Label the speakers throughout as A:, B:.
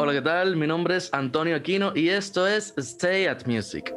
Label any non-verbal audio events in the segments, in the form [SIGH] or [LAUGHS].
A: Hola, ¿qué tal? Mi nombre es Antonio Aquino y esto es Stay at Music.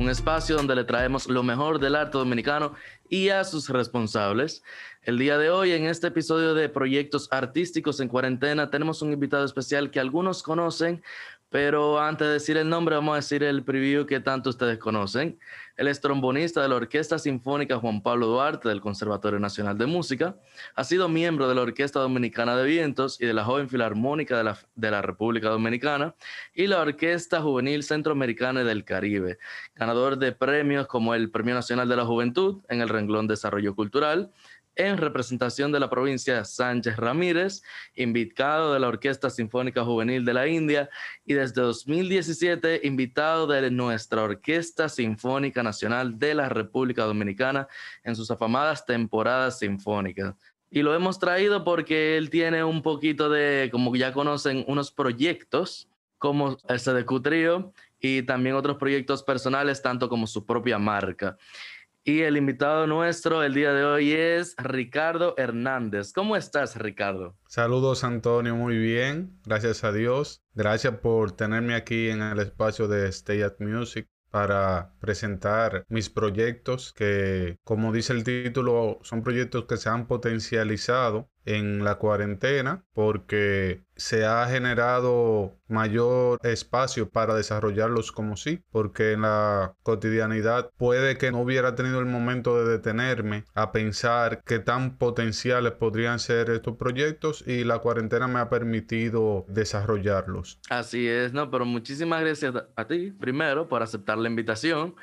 A: Un espacio donde le traemos lo mejor del arte dominicano y a sus responsables. El día de hoy, en este episodio de Proyectos Artísticos en Cuarentena, tenemos un invitado especial que algunos conocen, pero antes de decir el nombre, vamos a decir el preview que tanto ustedes conocen. Él es trombonista de la Orquesta Sinfónica Juan Pablo Duarte del Conservatorio Nacional de Música. Ha sido miembro de la Orquesta Dominicana de Vientos y de la Joven Filarmónica de la, de la República Dominicana y la Orquesta Juvenil Centroamericana del Caribe. Ganador de premios como el Premio Nacional de la Juventud en el renglón Desarrollo Cultural en representación de la provincia Sánchez Ramírez, invitado de la Orquesta Sinfónica Juvenil de la India y desde 2017 invitado de nuestra Orquesta Sinfónica Nacional de la República Dominicana en sus afamadas temporadas sinfónicas. Y lo hemos traído porque él tiene un poquito de, como ya conocen, unos proyectos como el CDQ Trio y también otros proyectos personales, tanto como su propia marca. Y el invitado nuestro el día de hoy es Ricardo Hernández. ¿Cómo estás, Ricardo?
B: Saludos, Antonio. Muy bien. Gracias a Dios. Gracias por tenerme aquí en el espacio de Stay at Music para presentar mis proyectos que, como dice el título, son proyectos que se han potencializado en la cuarentena porque se ha generado mayor espacio para desarrollarlos como sí, porque en la cotidianidad puede que no hubiera tenido el momento de detenerme a pensar qué tan potenciales podrían ser estos proyectos y la cuarentena me ha permitido desarrollarlos.
A: Así es, ¿no? Pero muchísimas gracias a ti, primero, por aceptar la invitación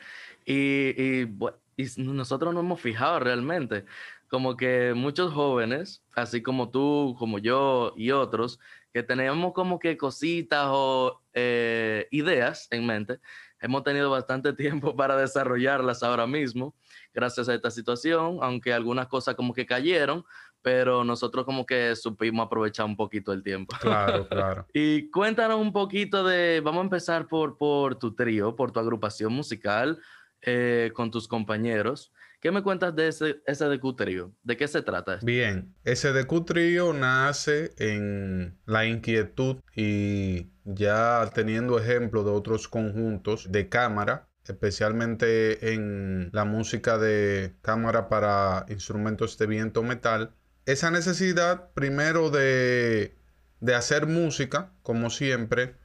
A: y, y, y nosotros nos hemos fijado realmente como que muchos jóvenes, así como tú, como yo y otros, que tenemos como que cositas o eh, ideas en mente, hemos tenido bastante [LAUGHS] tiempo para desarrollarlas ahora mismo, gracias a esta situación, aunque algunas cosas como que cayeron, pero nosotros como que supimos aprovechar un poquito el tiempo.
B: Claro, [LAUGHS] claro.
A: y cuéntanos un poquito de, vamos a empezar por, por tu trío, por tu agrupación musical eh, con tus compañeros. ¿Qué me cuentas de ese SDQ? ¿De qué se trata?
B: Bien, SDQ Trio nace en la inquietud y ya teniendo ejemplo de otros conjuntos de cámara, especialmente en la música de cámara para instrumentos de viento metal, esa necesidad primero de, de hacer música, como siempre,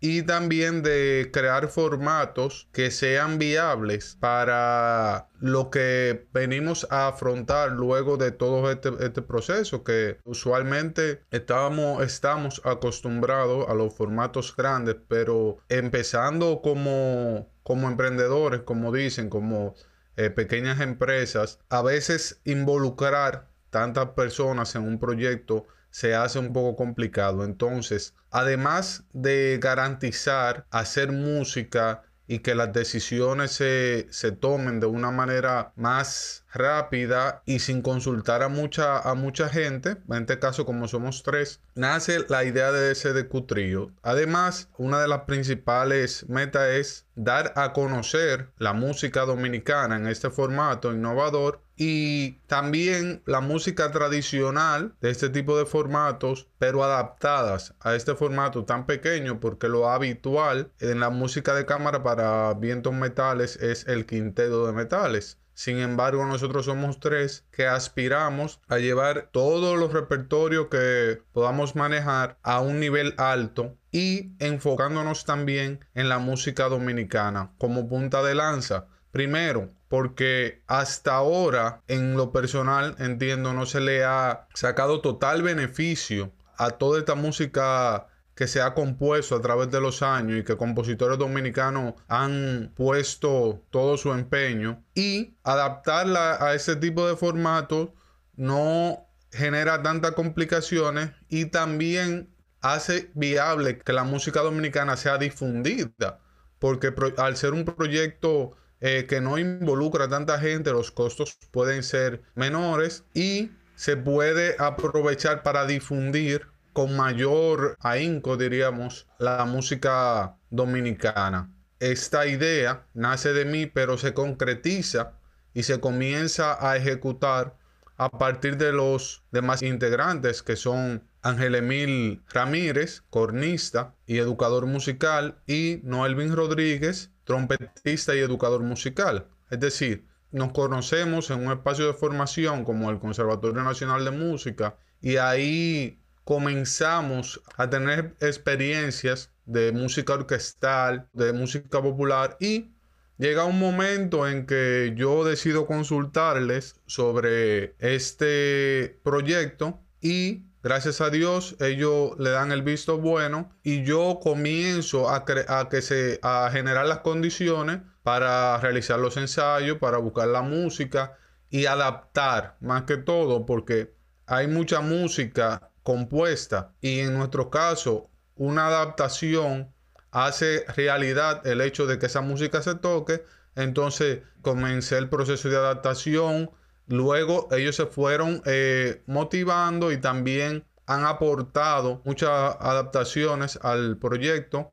B: y también de crear formatos que sean viables para lo que venimos a afrontar luego de todo este, este, proceso que usualmente estamos acostumbrados a los formatos grandes pero empezando como, como emprendedores como dicen como eh, pequeñas empresas a veces involucrar tantas personas en un proyecto se hace un poco complicado. Entonces, además de garantizar hacer música y que las decisiones se, se, tomen de una manera más rápida y sin consultar a mucha, a mucha gente, en este caso como somos tres, nace la idea de ese Trio. Además, una de las principales metas es dar a conocer la música dominicana en este formato innovador y también la música tradicional de este tipo de formatos, pero adaptadas a este formato tan pequeño, porque lo habitual en la música de cámara para vientos metales es el quinteto de metales. Sin embargo, nosotros somos tres que aspiramos a llevar todos los repertorios que podamos manejar a un nivel alto y enfocándonos también en la música dominicana como punta de lanza. Primero, porque hasta ahora, en lo personal, entiendo, no se le ha sacado total beneficio a toda esta música que se ha compuesto a través de los años y que compositores dominicanos han puesto todo su empeño. Y adaptarla a ese tipo de formato no genera tantas complicaciones y también hace viable que la música dominicana sea difundida porque al ser un proyecto eh, que no involucra a tanta gente, los costos pueden ser menores y se puede aprovechar para difundir con mayor ahínco, diríamos, la música dominicana. esta idea nace de mí, pero se concretiza y se comienza a ejecutar a partir de los demás integrantes que son Ángel Emil Ramírez, cornista y educador musical, y Noelvin Rodríguez, trompetista y educador musical. Es decir, nos conocemos en un espacio de formación como el Conservatorio Nacional de Música y ahí comenzamos a tener experiencias de música orquestal, de música popular y llega un momento en que yo decido consultarles sobre este proyecto y gracias a Dios ellos le dan el visto bueno y yo comienzo a, que se a generar las condiciones para realizar los ensayos, para buscar la música y adaptar más que todo porque hay mucha música compuesta y en nuestro caso una adaptación hace realidad el hecho de que esa música se toque. Entonces comencé el proceso de adaptación. Luego ellos se fueron eh, motivando y también han aportado muchas adaptaciones al proyecto.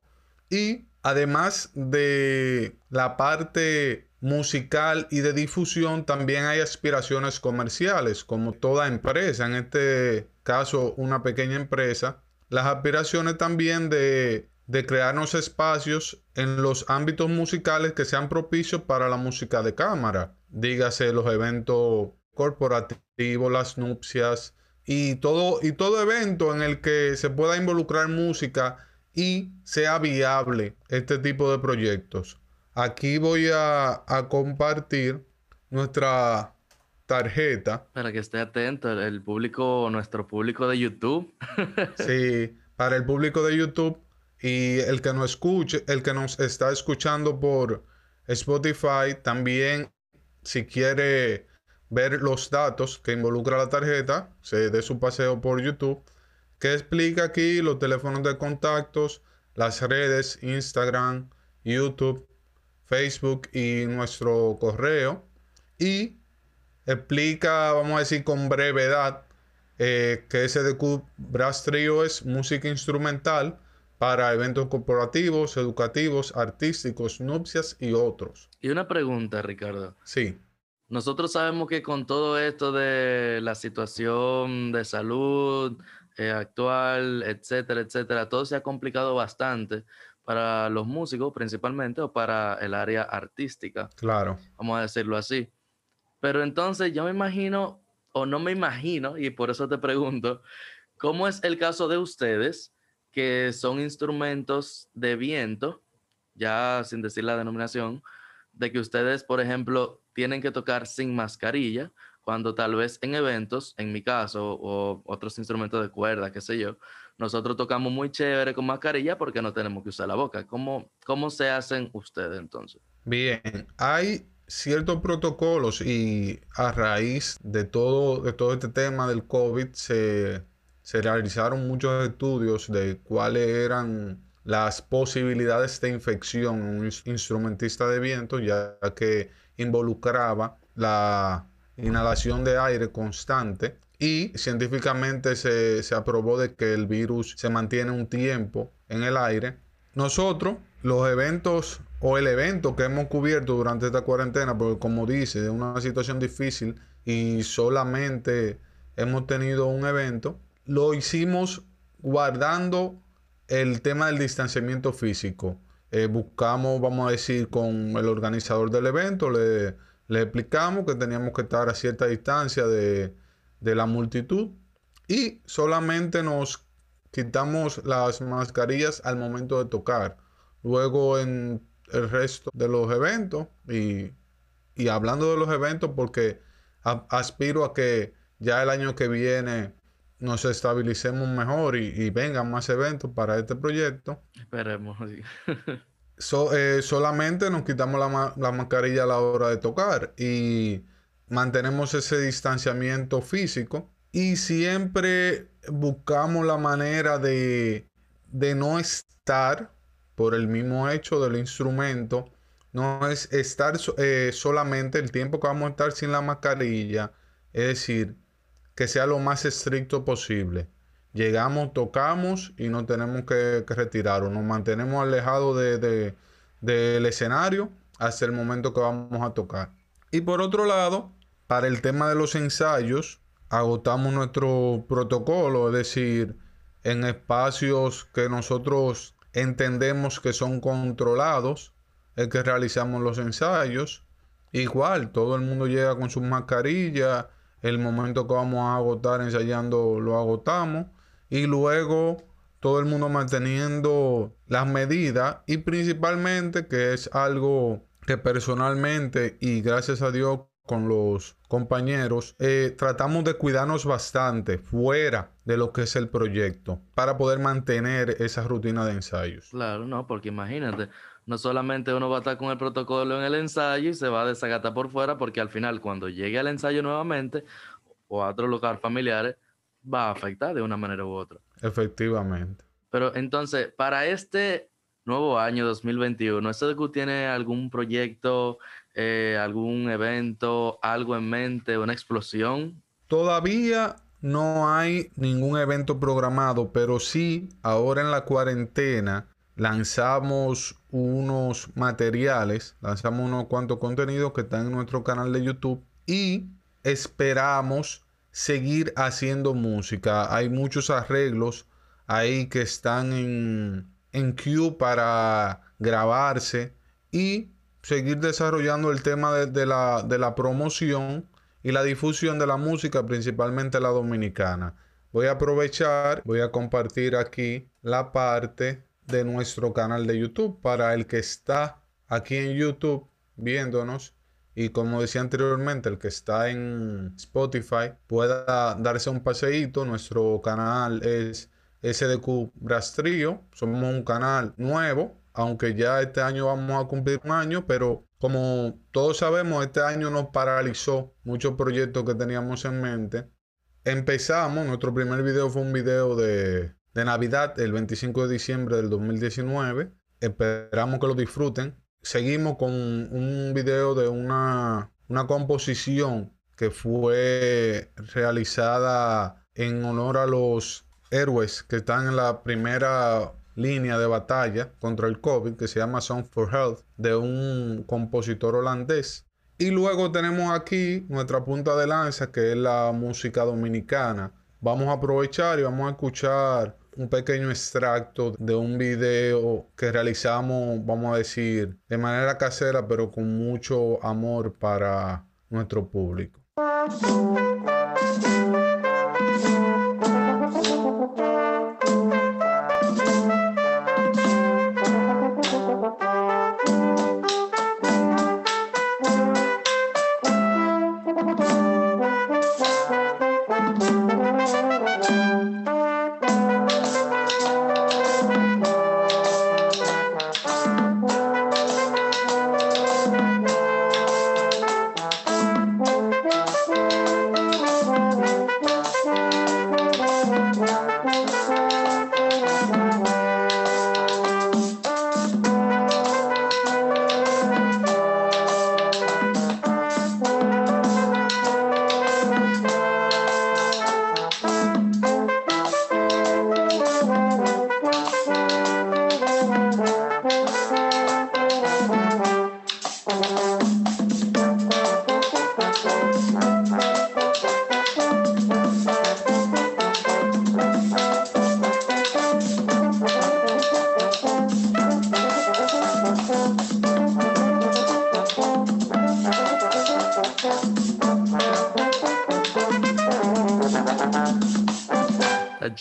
B: Y además de la parte musical y de difusión, también hay aspiraciones comerciales, como toda empresa, en este caso una pequeña empresa, las aspiraciones también de, de crearnos espacios en los ámbitos musicales que sean propicios para la música de cámara, dígase los eventos corporativos, las nupcias y todo, y todo evento en el que se pueda involucrar música y sea viable este tipo de proyectos. Aquí voy a, compartir nuestra tarjeta.
A: Para que esté atento, el público, nuestro público de YouTube. [LAUGHS]
B: sí, para el público de YouTube y el que nos escuche, el que nos está escuchando por Spotify, también si quiere ver los datos que involucra la tarjeta, se dé su paseo por YouTube, que explica aquí los teléfonos de contactos, las redes, Instagram, YouTube Facebook y nuestro correo. Y explica, vamos a decir con brevedad, eh, que SDQ Brass Trio es música instrumental para eventos corporativos, educativos, artísticos, nupcias y otros.
A: Y una pregunta, Ricardo.
B: Sí.
A: Nosotros sabemos que con todo esto de la situación de salud eh, actual, etcétera, etcétera, todo se ha complicado bastante para los músicos principalmente o para el área artística.
B: Claro.
A: Vamos a decirlo así. Pero entonces yo me imagino, o no me imagino, y por eso te pregunto, ¿cómo es el caso de ustedes que son instrumentos de viento, ya sin decir la denominación, de que ustedes, por ejemplo, tienen que tocar sin mascarilla, cuando tal vez en eventos, en mi caso, o otros instrumentos de cuerda, qué sé yo, nosotros tocamos muy chévere con mascarilla porque no tenemos que usar la boca. ¿Cómo, cómo se hacen ustedes entonces?
B: Bien, hay ciertos protocolos y a raíz de todo, de todo este tema del COVID se, se realizaron muchos estudios de cuáles eran las posibilidades de infección en un instrumentista de viento, ya que involucraba la inhalación de aire constante y científicamente se, aprobó de que el virus se mantiene un tiempo en el aire. Nosotros, los eventos o el evento que hemos cubierto durante esta cuarentena, porque como dice, es una situación difícil y solamente hemos tenido un evento, lo hicimos guardando el tema del distanciamiento físico. Eh, buscamos, vamos a decir, con el organizador del evento, le, le explicamos que teníamos que estar a cierta distancia de, de la multitud y solamente nos quitamos las mascarillas al momento de tocar. Luego en el resto de los eventos y, hablando de los eventos porque aspiro a que ya el año que viene nos estabilicemos mejor y, vengan más eventos para este proyecto.
A: Esperemos. [LAUGHS]
B: Eh, solamente nos quitamos la, la mascarilla a la hora de tocar y mantenemos ese distanciamiento físico y siempre buscamos la manera de, no estar por el mismo hecho del instrumento, no es estar eh, solamente el tiempo que vamos a estar sin la mascarilla, es decir, que sea lo más estricto posible. Llegamos, tocamos y no tenemos que, retirar o nos mantenemos alejados de, del escenario hasta el momento que vamos a tocar. Y por otro lado, para el tema de los ensayos, agotamos nuestro protocolo, es decir, en espacios que nosotros entendemos que son controlados, es que realizamos los ensayos. Igual, todo el mundo llega con sus mascarillas, el momento que vamos a agotar ensayando lo agotamos y luego todo el mundo manteniendo las medidas y principalmente que es algo que personalmente y gracias a Dios con los compañeros, eh, tratamos de cuidarnos bastante fuera de lo que es el proyecto para poder mantener esa rutina de ensayos.
A: Claro, no, porque imagínate, no solamente uno va a estar con el protocolo en el ensayo y se va a desagatar por fuera, porque al final cuando llegue al ensayo nuevamente o a otro lugar familiares, va a afectar de una manera u otra.
B: Efectivamente.
A: Pero entonces, para este nuevo año 2021, ¿SDQ tiene algún proyecto, eh, algún evento, algo en mente, una explosión?
B: Todavía no hay ningún evento programado, pero sí, ahora en la cuarentena lanzamos unos materiales, lanzamos unos cuantos contenidos que están en nuestro canal de YouTube y esperamos seguir haciendo música. Hay muchos arreglos ahí que están en, en queue para grabarse y seguir desarrollando el tema de, la, de la promoción y la difusión de la música, principalmente la dominicana. Voy a aprovechar, voy a compartir aquí la parte de nuestro canal de YouTube para el que está aquí en YouTube viéndonos y como decía anteriormente, el que está en Spotify pueda darse un paseíto. Nuestro canal es SDQ Rastrillo. Somos un canal nuevo, aunque ya este año vamos a cumplir un año, pero como todos sabemos, este año nos paralizó muchos proyectos que teníamos en mente. Empezamos, nuestro primer video fue un video de, de Navidad, el 25 de diciembre del 2019. Esperamos que lo disfruten seguimos con un video de una, una composición que fue realizada en honor a los héroes que están en la primera línea de batalla contra el COVID, que se llama Song for Health, de un compositor holandés. Y luego tenemos aquí nuestra punta de lanza, que es la música dominicana. Vamos a aprovechar y vamos a escuchar un pequeño extracto de un video que realizamos, vamos a decir, de manera casera, pero con mucho amor para nuestro público.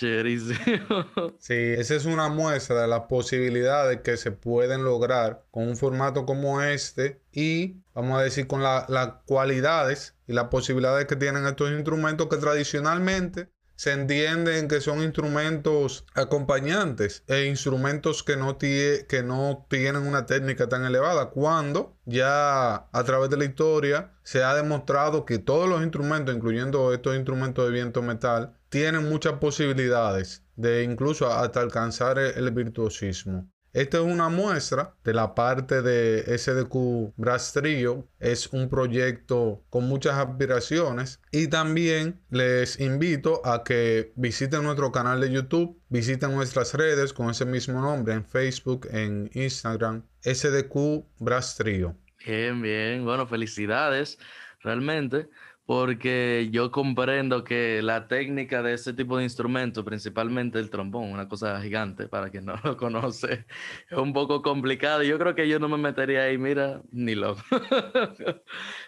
B: [LAUGHS] Sí, esa es una muestra de las posibilidades que se pueden lograr con un formato como este y, vamos a decir, con las cualidades y las posibilidades que tienen estos instrumentos que tradicionalmente se entienden que son instrumentos acompañantes e instrumentos que no, que no tienen una técnica tan elevada, cuando ya a través de la historia se ha demostrado que todos los instrumentos, incluyendo estos instrumentos de viento metal, tienen muchas posibilidades de incluso hasta alcanzar el, virtuosismo. Esta es una muestra de la parte de SDQ Brass Trio. Es un proyecto con muchas aspiraciones y también les invito a que visiten nuestro canal de YouTube, visiten nuestras redes con ese mismo nombre en Facebook, en Instagram, SDQ Brass Trio.
A: Bien, bien. Bueno, felicidades realmente porque yo comprendo que la técnica de ese tipo de instrumento, principalmente el trombón, una cosa gigante para quien no [LAUGHS] lo conoce, es un poco complicado. Yo creo que yo no me metería ahí, mira, ni loco. [LAUGHS]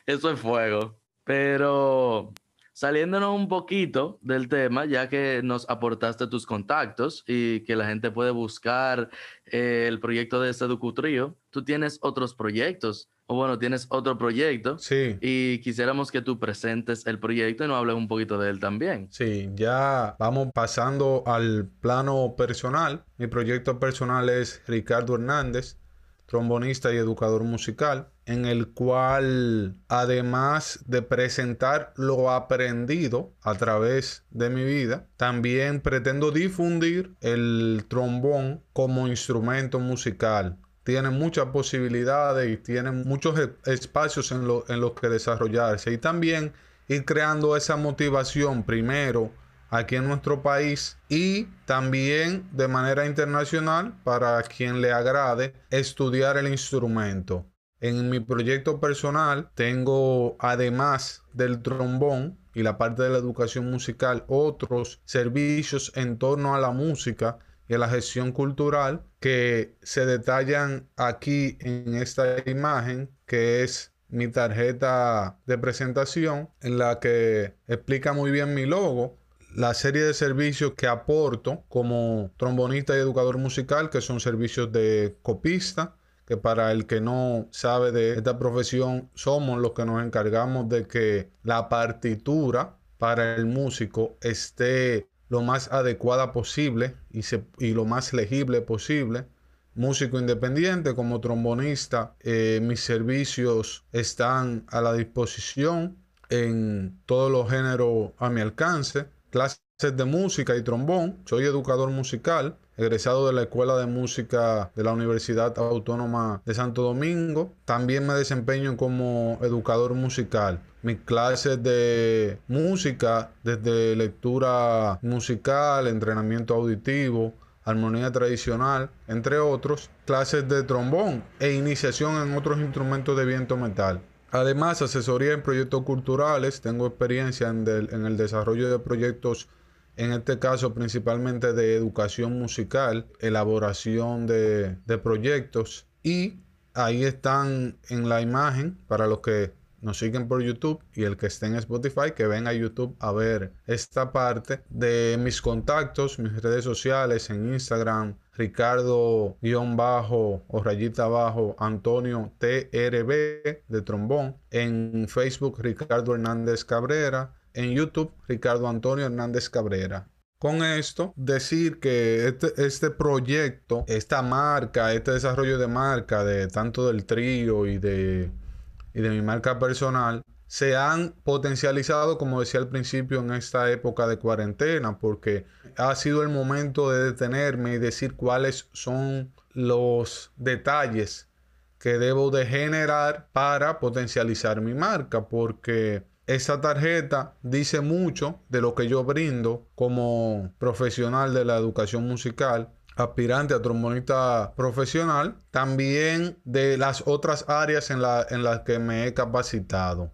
A: Eso es fuego. Pero saliéndonos un poquito del tema, ya que nos aportaste tus contactos y que la gente puede buscar eh, el proyecto de Seducu Trio, tú tienes otros proyectos o bueno, tienes otro proyecto.
B: Sí.
A: Y quisiéramos que tú presentes el proyecto y nos hables un poquito de él también.
B: Sí, ya vamos pasando al plano personal. Mi proyecto personal es Ricardo Hernández, trombonista y educador musical, en el cual, además de presentar lo aprendido a través de mi vida, también pretendo difundir el trombón como instrumento musical tiene muchas posibilidades y tiene muchos e-, espacios en, en los que desarrollarse. Y también ir creando esa motivación primero aquí en nuestro país y también de manera internacional para quien le agrade estudiar el instrumento. En mi proyecto personal tengo, además del trombón y la parte de la educación musical, otros servicios en torno a la música y a la gestión cultural que se detallan aquí en esta imagen, que es mi tarjeta de presentación, en la que explica muy bien mi logo, la serie de servicios que aporto como trombonista y educador musical, que son servicios de copista, que para el que no sabe de esta profesión, somos los que nos encargamos de que la partitura para el músico esté lo más adecuada posible y, y lo más legible posible. Músico independiente como trombonista, eh, mis servicios están a la disposición en todos los géneros a mi alcance. Clases de música y trombón. Soy educador musical, egresado de la Escuela de Música de la Universidad Autónoma de Santo Domingo. También me desempeño como educador musical mis clases de música, desde lectura musical, entrenamiento auditivo, armonía tradicional, entre otros, clases de trombón e iniciación en otros instrumentos de viento metal. Además, asesoría en proyectos culturales, tengo experiencia en, el desarrollo de proyectos, en este caso principalmente de educación musical, elaboración de, proyectos. Y ahí están en la imagen para los que nos siguen por YouTube y el que esté en Spotify que venga a YouTube a ver esta parte de mis contactos, mis redes sociales en Instagram, Ricardo-bajo o rayita bajo Antonio TRB de trombón, en Facebook Ricardo Hernández Cabrera, en YouTube Ricardo Antonio Hernández Cabrera. Con esto, decir que este, este, proyecto, esta marca, este desarrollo de marca de tanto del trío y de y de mi marca personal se han potencializado, como decía al principio, en esta época de cuarentena, porque ha sido el momento de detenerme y decir cuáles son los detalles que debo de generar para potencializar mi marca, porque esa tarjeta dice mucho de lo que yo brindo como profesional de la educación musical aspirante a trombonista profesional, también de las otras áreas en, en las que me he capacitado.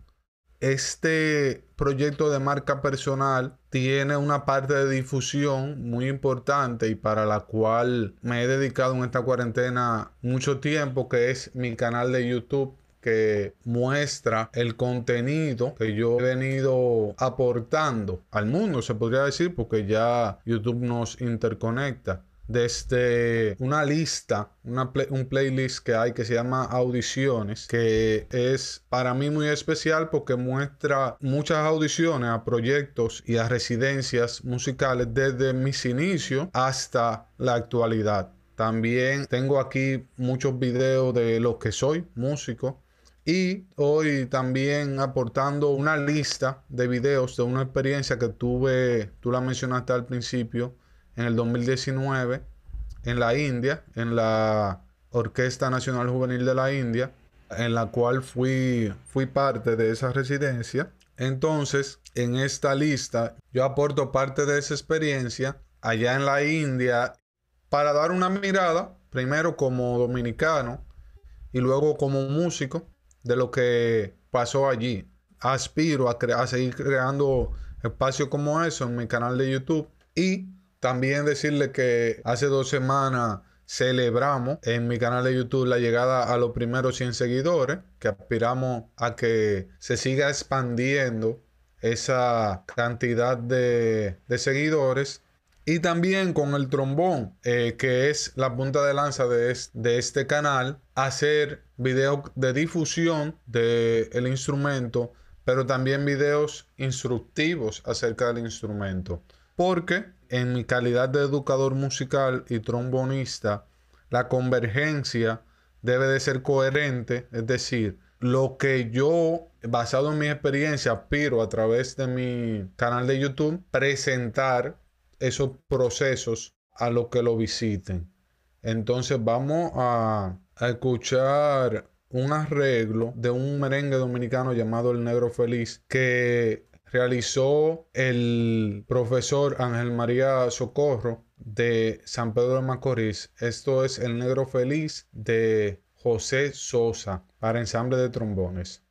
B: Este proyecto de marca personal tiene una parte de difusión muy importante y para la cual me he dedicado en esta cuarentena mucho tiempo, que es mi canal de YouTube que muestra el contenido que yo he venido aportando al mundo, se podría decir, porque ya YouTube nos interconecta desde una lista, un playlist que hay que se llama Audiciones, que es para mí muy especial porque muestra muchas audiciones a proyectos y a residencias musicales desde mis inicios hasta la actualidad. También tengo aquí muchos videos de lo que soy, músico. Y hoy también aportando una lista de videos de una experiencia que tuve, tú la mencionaste al principio, en el 2019 en la India, en la Orquesta Nacional Juvenil de la India, en la cual fui, fui parte de esa residencia. Entonces, en esta lista, yo aporto parte de esa experiencia allá en la India para dar una mirada, primero como dominicano y luego como músico, de lo que pasó allí. Aspiro a, a seguir creando espacios como eso en mi canal de YouTube y también decirle que hace dos semanas celebramos en mi canal de YouTube la llegada a los primeros 100 seguidores, que aspiramos a que se siga expandiendo esa cantidad de, seguidores. Y también con el trombón, eh, que es la punta de lanza de, este canal, hacer videos de difusión del instrumento, pero también videos instructivos acerca del instrumento. Porque en mi calidad de educador musical y trombonista, la convergencia debe de ser coherente, es decir, lo que yo, basado en mi experiencia, aspiro a través de mi canal de YouTube, presentar esos procesos a los que lo visiten. Entonces vamos a, escuchar un arreglo de un merengue dominicano llamado El Negro Feliz que realizó el profesor Ángel María Socorro de San Pedro de Macorís. Esto es El Negro Feliz de José Sosa para ensamble de trombones.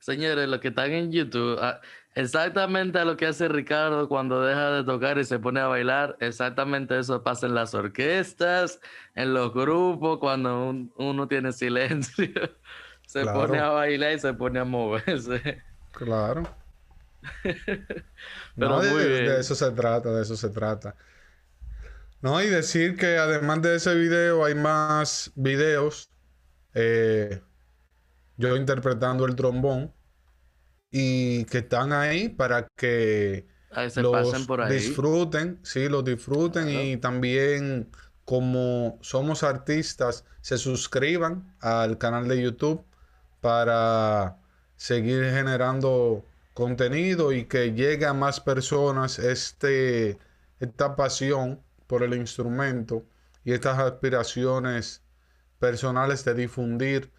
A: Señores, los que están en YouTube, ah, exactamente a lo que hace Ricardo cuando deja de tocar y se pone a bailar, exactamente eso pasa en las orquestas, en los grupos, cuando uno tiene silencio, [LAUGHS] se pone a bailar y se pone a moverse.
B: Claro. [LAUGHS] Pero de, eso se trata, de eso se trata. No, y decir que además de ese video hay más videos. Eh, yo interpretando el trombón. Y que están ahí para que los disfruten, sí, los disfruten y también como somos artistas, se suscriban al canal de YouTube para seguir generando contenido y que llegue a más personas este, esta pasión por el instrumento y estas aspiraciones personales de difundir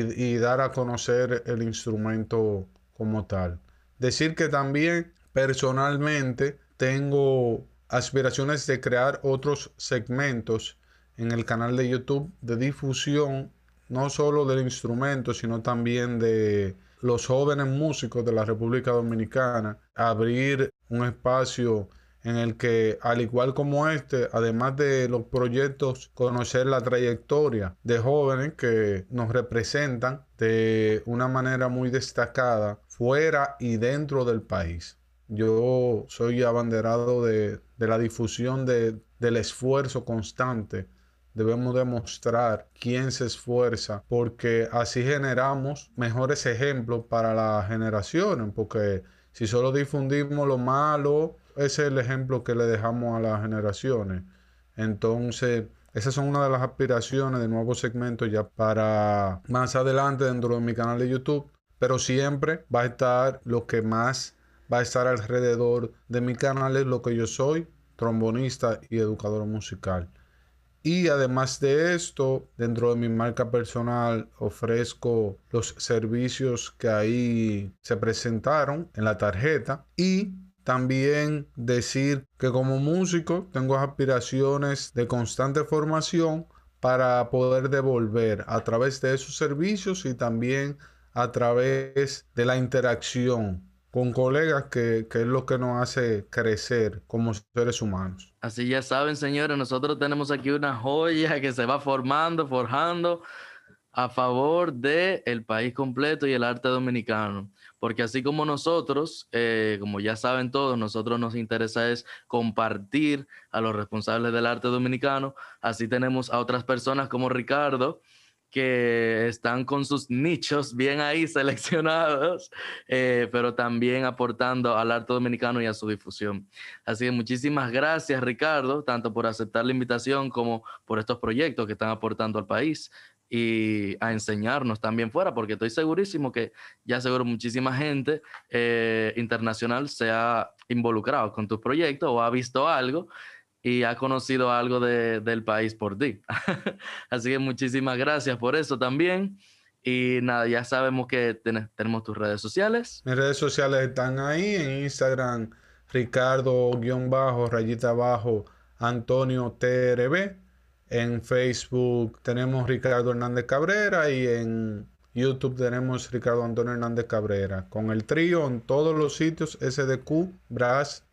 B: y, dar a conocer el instrumento como tal. Decir que también personalmente tengo aspiraciones de crear otros segmentos en el canal de YouTube de difusión, no solo del instrumento, sino también de los jóvenes músicos de la República Dominicana, abrir un espacio en el que, al igual como este, además de los proyectos, conocer la trayectoria de jóvenes que nos representan de una manera muy destacada fuera y dentro del país. Yo soy abanderado de, la difusión del esfuerzo constante debemos demostrar quién se esfuerza porque así generamos mejores ejemplos para las generaciones porque si solo difundimos lo malo ese es el ejemplo que le dejamos a las generaciones. Entonces esas son una de las aspiraciones de nuevos segmentos ya para más adelante dentro de mi canal de YouTube pero siempre va a estar lo que más va a estar alrededor de mi canal es lo que yo soy trombonista y educador musical. Y además de esto, dentro de mi marca personal ofrezco los servicios que ahí se presentaron en la tarjeta y también decir que como músico tengo aspiraciones de constante formación para poder devolver a través de esos servicios y también a través de la interacción con colegas que, es lo que nos hace crecer como seres humanos.
A: Así ya saben, señores, nosotros tenemos aquí una joya que se va formando, forjando a favor del el país completo y el arte dominicano. Porque así como nosotros, eh, como ya saben todos, nosotros nos interesa es compartir a los responsables del arte dominicano. Así tenemos a otras personas como Ricardo, que están con sus nichos bien ahí [LAUGHS] seleccionados, eh, pero también aportando al arte dominicano y a su difusión. Así que muchísimas gracias, Ricardo, tanto por aceptar la invitación como por estos proyectos que están aportando al país y a enseñarnos también fuera, porque estoy segurísimo que ya seguro muchísima gente eh, internacional se ha involucrado con tu proyecto o ha visto algo y ha conocido algo del país por ti. [LAUGHS] Así que muchísimas gracias por eso también. Y nada, ya sabemos que tenemos tus redes sociales.
B: Mis redes sociales están ahí en Instagram, Ricardo-bajo, rayita abajo, Antonio TRB. En Facebook tenemos Ricardo Hernández Cabrera y en YouTube tenemos Ricardo Antonio Hernández Cabrera. Con el trío en todos los sitios SDQ Brass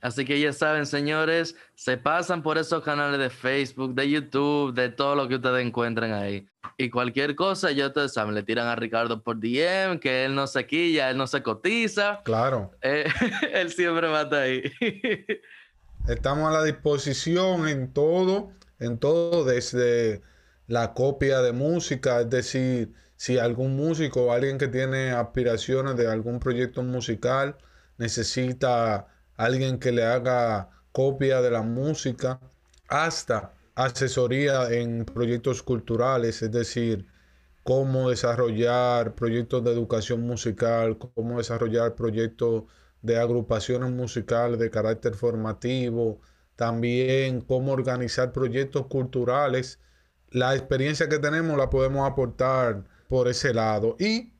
A: Así que ya saben, señores, se pasan por esos canales de Facebook, de YouTube, de todo lo que ustedes encuentren ahí. Y cualquier cosa, ya ustedes saben, le tiran a Ricardo por DM, que él no se quilla, él no se cotiza.
B: Claro.
A: Eh, [LAUGHS] él siempre va a estar ahí. [LAUGHS]
B: Estamos a la disposición en todo, en todo, desde la copia de música, es decir, si algún músico o alguien que tiene aspiraciones de algún proyecto musical necesita alguien que le haga copia de la música, hasta asesoría en proyectos culturales, es decir, cómo desarrollar proyectos de educación musical, cómo desarrollar proyectos de agrupaciones musicales de carácter formativo, también cómo organizar proyectos culturales. La experiencia que tenemos la podemos aportar por ese lado. Y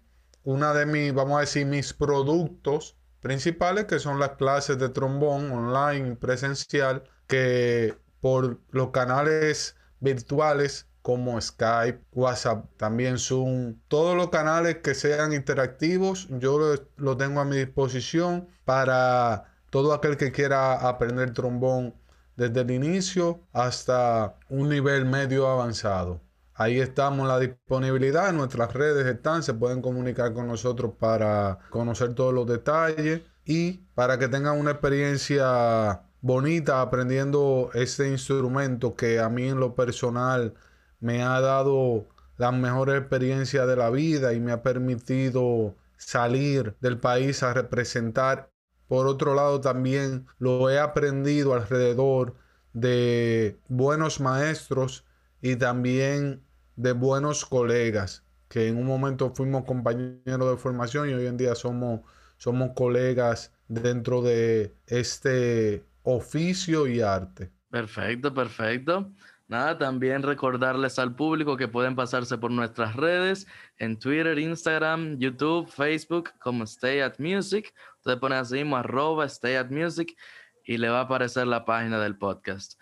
B: una de mis, vamos a decir, mis productos principales, que son las clases de trombón online presencial, que por los canales virtuales como Skype, WhatsApp, también Zoom, todos los canales que sean interactivos, yo lo, tengo a mi disposición para todo aquel que quiera aprender trombón desde el inicio hasta un nivel medio avanzado. Ahí estamos la disponibilidad, nuestras redes están, se pueden comunicar con nosotros para conocer todos los detalles y para que tengan una experiencia bonita aprendiendo este instrumento que a mí en lo personal me ha dado la mejor experiencia de la vida y me ha permitido salir del país a representar. Por otro lado, también lo he aprendido alrededor de buenos maestros y también de buenos colegas, que en un momento fuimos compañeros de formación y hoy en día somos, somos colegas dentro de este oficio y arte.
A: Perfecto, perfecto. Nada, también recordarles al público que pueden pasarse por nuestras redes en Twitter, Instagram, YouTube, Facebook como Stay at Music. Ustedes ponen así mismo arroba Stay at Music y le va a aparecer la página del podcast.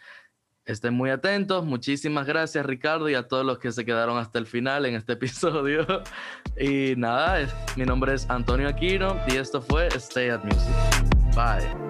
A: Estén muy atentos. Muchísimas gracias, Ricardo, y a todos los que se quedaron hasta el final en este [LAUGHS] episodio. Y nada, mi nombre es Antonio Aquino y esto fue Stay at Music. Bye.